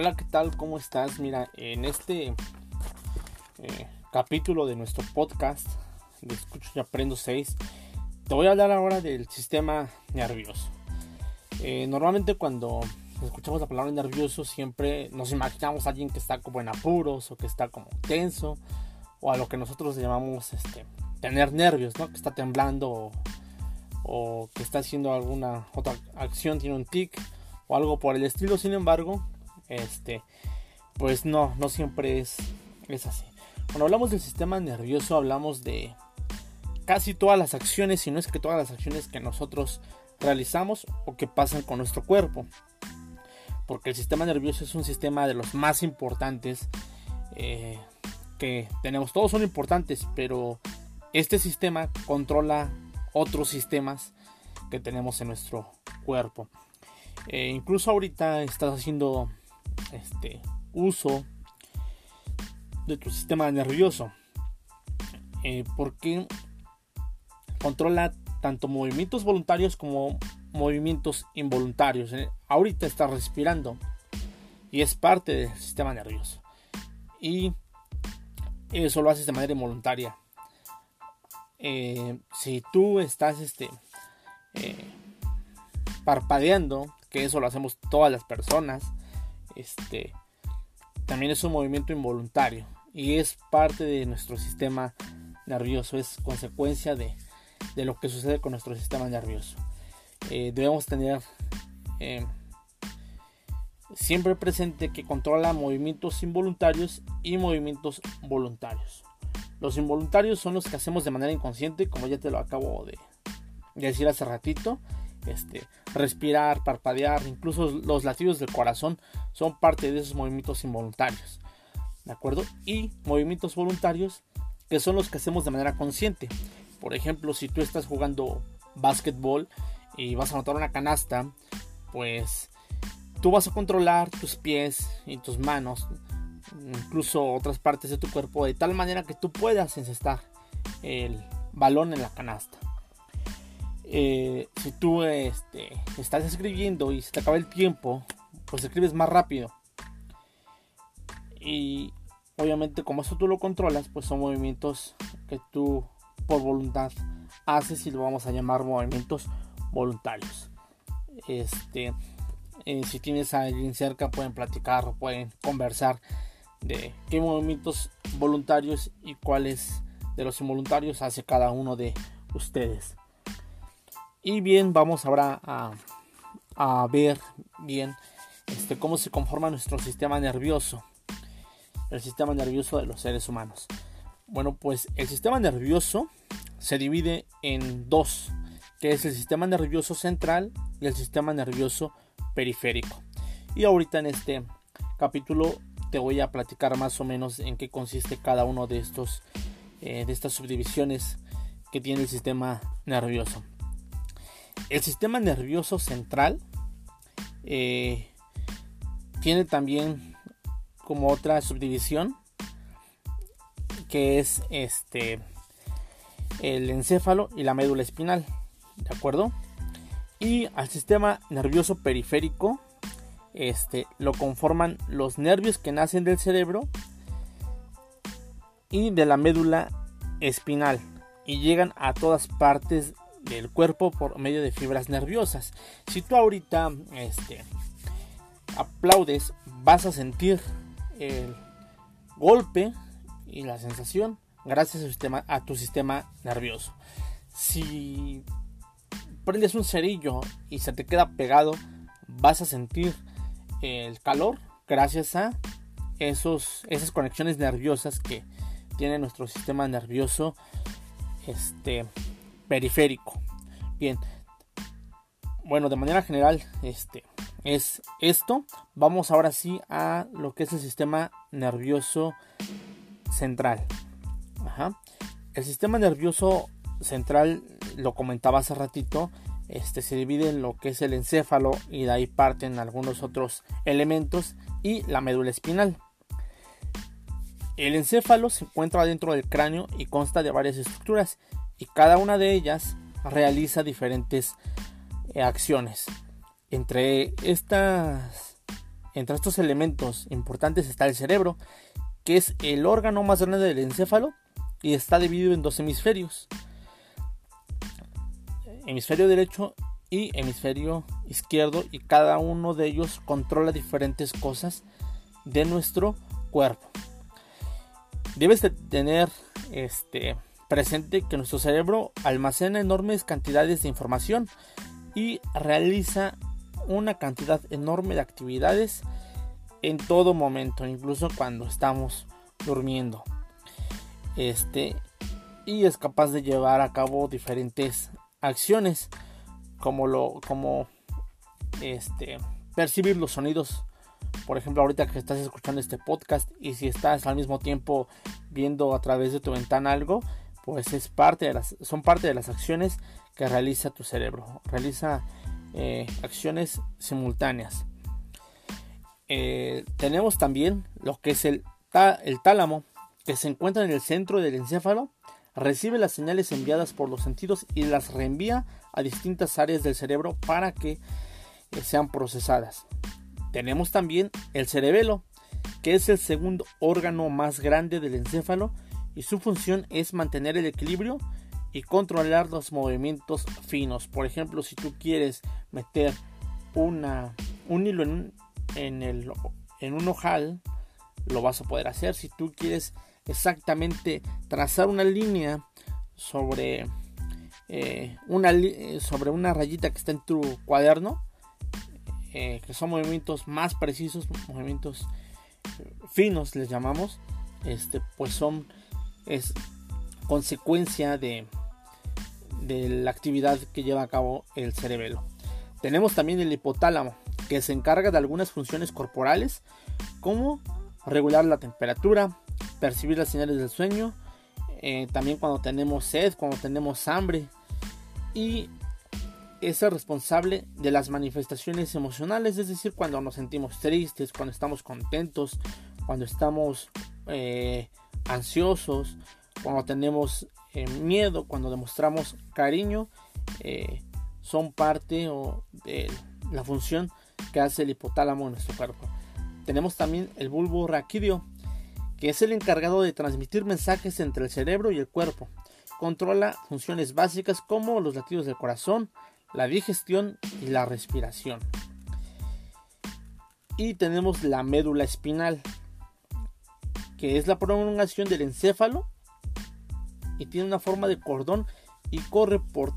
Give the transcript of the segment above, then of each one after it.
Hola, ¿qué tal? ¿Cómo estás? Mira, en este eh, capítulo de nuestro podcast de Escucho y Aprendo 6, te voy a hablar ahora del sistema nervioso. Eh, normalmente cuando escuchamos la palabra nervioso siempre nos imaginamos a alguien que está como en apuros o que está como tenso o a lo que nosotros llamamos este, tener nervios, ¿no? Que está temblando o, o que está haciendo alguna otra acción, tiene un tic o algo por el estilo. Sin embargo, este, pues no, no siempre es, es así. Cuando hablamos del sistema nervioso hablamos de casi todas las acciones, si no es que todas las acciones que nosotros realizamos o que pasan con nuestro cuerpo. Porque el sistema nervioso es un sistema de los más importantes eh, que tenemos. Todos son importantes, pero este sistema controla otros sistemas que tenemos en nuestro cuerpo. Eh, incluso ahorita estás haciendo este uso de tu sistema nervioso. Eh, porque controla tanto movimientos voluntarios como movimientos involuntarios. Eh, ahorita estás respirando y es parte del sistema nervioso. Y eso lo haces de manera involuntaria. Eh, si tú estás este parpadeando que eso lo hacemos todas las personas este, también es un movimiento involuntario y es parte de nuestro sistema nervioso, es consecuencia de, lo que sucede con nuestro sistema nervioso. Eh, debemos tener eh, siempre presente que controla movimientos involuntarios y movimientos voluntarios. Los involuntarios son los que hacemos de manera inconsciente, como ya te lo acabo de decir hace ratito, este, respirar, parpadear, incluso los latidos del corazón son parte de esos movimientos involuntarios. ¿De acuerdo? Y movimientos voluntarios que son los que hacemos de manera consciente. Por ejemplo, si tú estás jugando básquetbol y vas a anotar una canasta, pues tú vas a controlar tus pies y tus manos, incluso otras partes de tu cuerpo, de tal manera que tú puedas encestar el balón en la canasta. Eh, si tú este, estás escribiendo y se te acaba el tiempo, pues escribes más rápido. Y obviamente como eso tú lo controlas, pues son movimientos que tú por voluntad haces y lo vamos a llamar movimientos voluntarios. Este, eh, si tienes a alguien cerca pueden platicar pueden conversar de qué movimientos voluntarios y cuáles de los involuntarios hace cada uno de ustedes. Y bien, vamos ahora a, ver bien este, cómo se conforma nuestro sistema nervioso. El sistema nervioso de los seres humanos. Bueno, pues el sistema nervioso se divide en dos, que es el sistema nervioso central y el sistema nervioso periférico. Y ahorita en este capítulo te voy a platicar más o menos en qué consiste cada uno de estos eh, de estas subdivisiones que tiene el sistema nervioso. El sistema nervioso central eh, tiene también como otra subdivisión que es este el encéfalo y la médula espinal, ¿de acuerdo? Y al sistema nervioso periférico este lo conforman los nervios que nacen del cerebro y de la médula espinal y llegan a todas partes del cuerpo por medio de fibras nerviosas. Si tú ahorita este, aplaudes, vas a sentir el golpe y la sensación gracias a, sistema, a tu sistema nervioso. Si prendes un cerillo y se te queda pegado, vas a sentir el calor gracias a esos, esas conexiones nerviosas que tiene nuestro sistema nervioso este, periférico. Bien. Bueno, de manera general, este es esto. Vamos ahora sí a lo que es el sistema nervioso central. El sistema nervioso central, lo comentaba hace ratito, este se divide en lo que es el encéfalo y de ahí parten algunos otros elementos y la médula espinal. El encéfalo se encuentra dentro del cráneo y consta de varias estructuras y cada una de ellas realiza diferentes eh, acciones. Entre estas Entre estos elementos importantes está el cerebro, que es el órgano más grande del encéfalo y está dividido en dos hemisferios. Hemisferio derecho y hemisferio izquierdo y cada uno de ellos controla diferentes cosas de nuestro cuerpo. Debes de tener este presente que nuestro cerebro almacena enormes cantidades de información y realiza una cantidad enorme de actividades en todo momento, incluso cuando estamos durmiendo. Este y es capaz de llevar a cabo diferentes acciones como lo como este percibir los sonidos por ejemplo ahorita que estás escuchando este podcast y si estás al mismo tiempo viendo a través de tu ventana algo pues es parte de las, son parte de las acciones que realiza tu cerebro. Realiza eh, acciones simultáneas. Eh, tenemos también lo que es el, el tálamo, que se encuentra en el centro del encéfalo, recibe las señales enviadas por los sentidos y las reenvía a distintas áreas del cerebro para que eh, sean procesadas. Tenemos también el cerebelo, que es el segundo órgano más grande del encéfalo y su función es mantener el equilibrio y controlar los movimientos finos. Por ejemplo, si tú quieres meter una, un hilo en, en, el, en un ojal, lo vas a poder hacer. Si tú quieres exactamente trazar una línea sobre, eh, una, sobre una rayita que está en tu cuaderno, eh, que son movimientos más precisos, movimientos finos les llamamos, este, pues son es consecuencia de, de la actividad que lleva a cabo el cerebelo. Tenemos también el hipotálamo, que se encarga de algunas funciones corporales, como regular la temperatura, percibir las señales del sueño, eh, también cuando tenemos sed, cuando tenemos hambre, y es el responsable de las manifestaciones emocionales, es decir, cuando nos sentimos tristes, cuando estamos contentos, cuando estamos eh, ansiosos, cuando tenemos eh, miedo, cuando demostramos cariño, eh, son parte de la función que hace el hipotálamo en nuestro cuerpo. Tenemos también el bulbo raquídeo, que es el encargado de transmitir mensajes entre el cerebro y el cuerpo. Controla funciones básicas como los latidos del corazón, la digestión y la respiración. Y tenemos la médula espinal, que es la prolongación del encéfalo y tiene una forma de cordón y corre por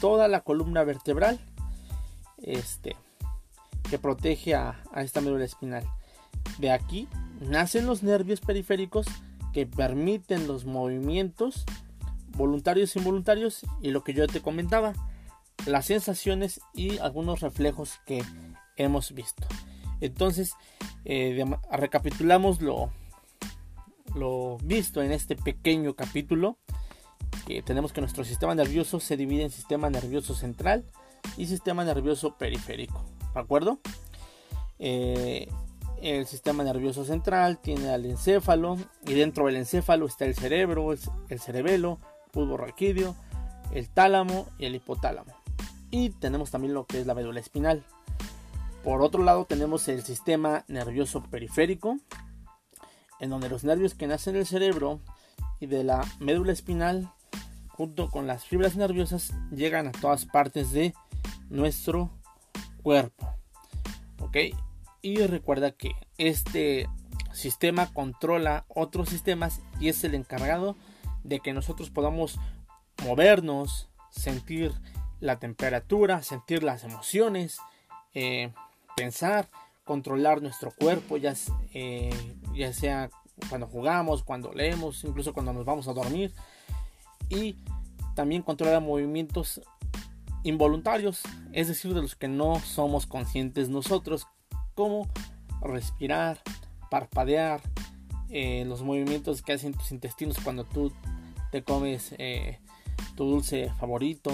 toda la columna vertebral este, que protege a, esta médula espinal. De aquí nacen los nervios periféricos que permiten los movimientos voluntarios e involuntarios y lo que yo te comentaba, las sensaciones y algunos reflejos que hemos visto. Entonces, eh, recapitulamos lo, lo visto en este pequeño capítulo, que tenemos que nuestro sistema nervioso se divide en sistema nervioso central y sistema nervioso periférico. ¿De acuerdo? Eh, el sistema nervioso central tiene al encéfalo y dentro del encéfalo está el cerebro, el, cerebelo, bulbo raquídeo, el tálamo y el hipotálamo. Y tenemos también lo que es la médula espinal. Por otro lado tenemos el sistema nervioso periférico, en donde los nervios que nacen del cerebro y de la médula espinal, junto con las fibras nerviosas, llegan a todas partes de nuestro cuerpo. ¿Ok? Y recuerda que este sistema controla otros sistemas y es el encargado de que nosotros podamos movernos, sentir la temperatura, sentir las emociones, eh, pensar controlar nuestro cuerpo, ya, eh, ya sea cuando jugamos, cuando leemos, incluso cuando nos vamos a dormir. Y también controlar movimientos involuntarios, es decir, de los que no somos conscientes nosotros, como respirar, parpadear, eh, los movimientos que hacen tus intestinos cuando tú te comes eh, tu dulce favorito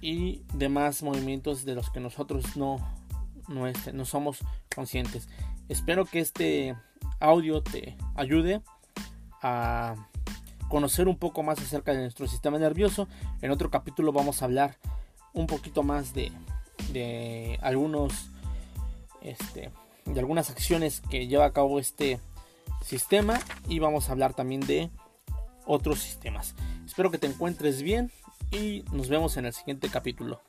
y demás movimientos de los que nosotros no no, somos conscientes. Espero que este audio te ayude a conocer un poco más acerca de nuestro sistema nervioso. En otro capítulo vamos a hablar un poquito más de, de algunos este, de algunas acciones que lleva a cabo este sistema y vamos a hablar también de otros sistemas. Espero que te encuentres bien y nos vemos en el siguiente capítulo.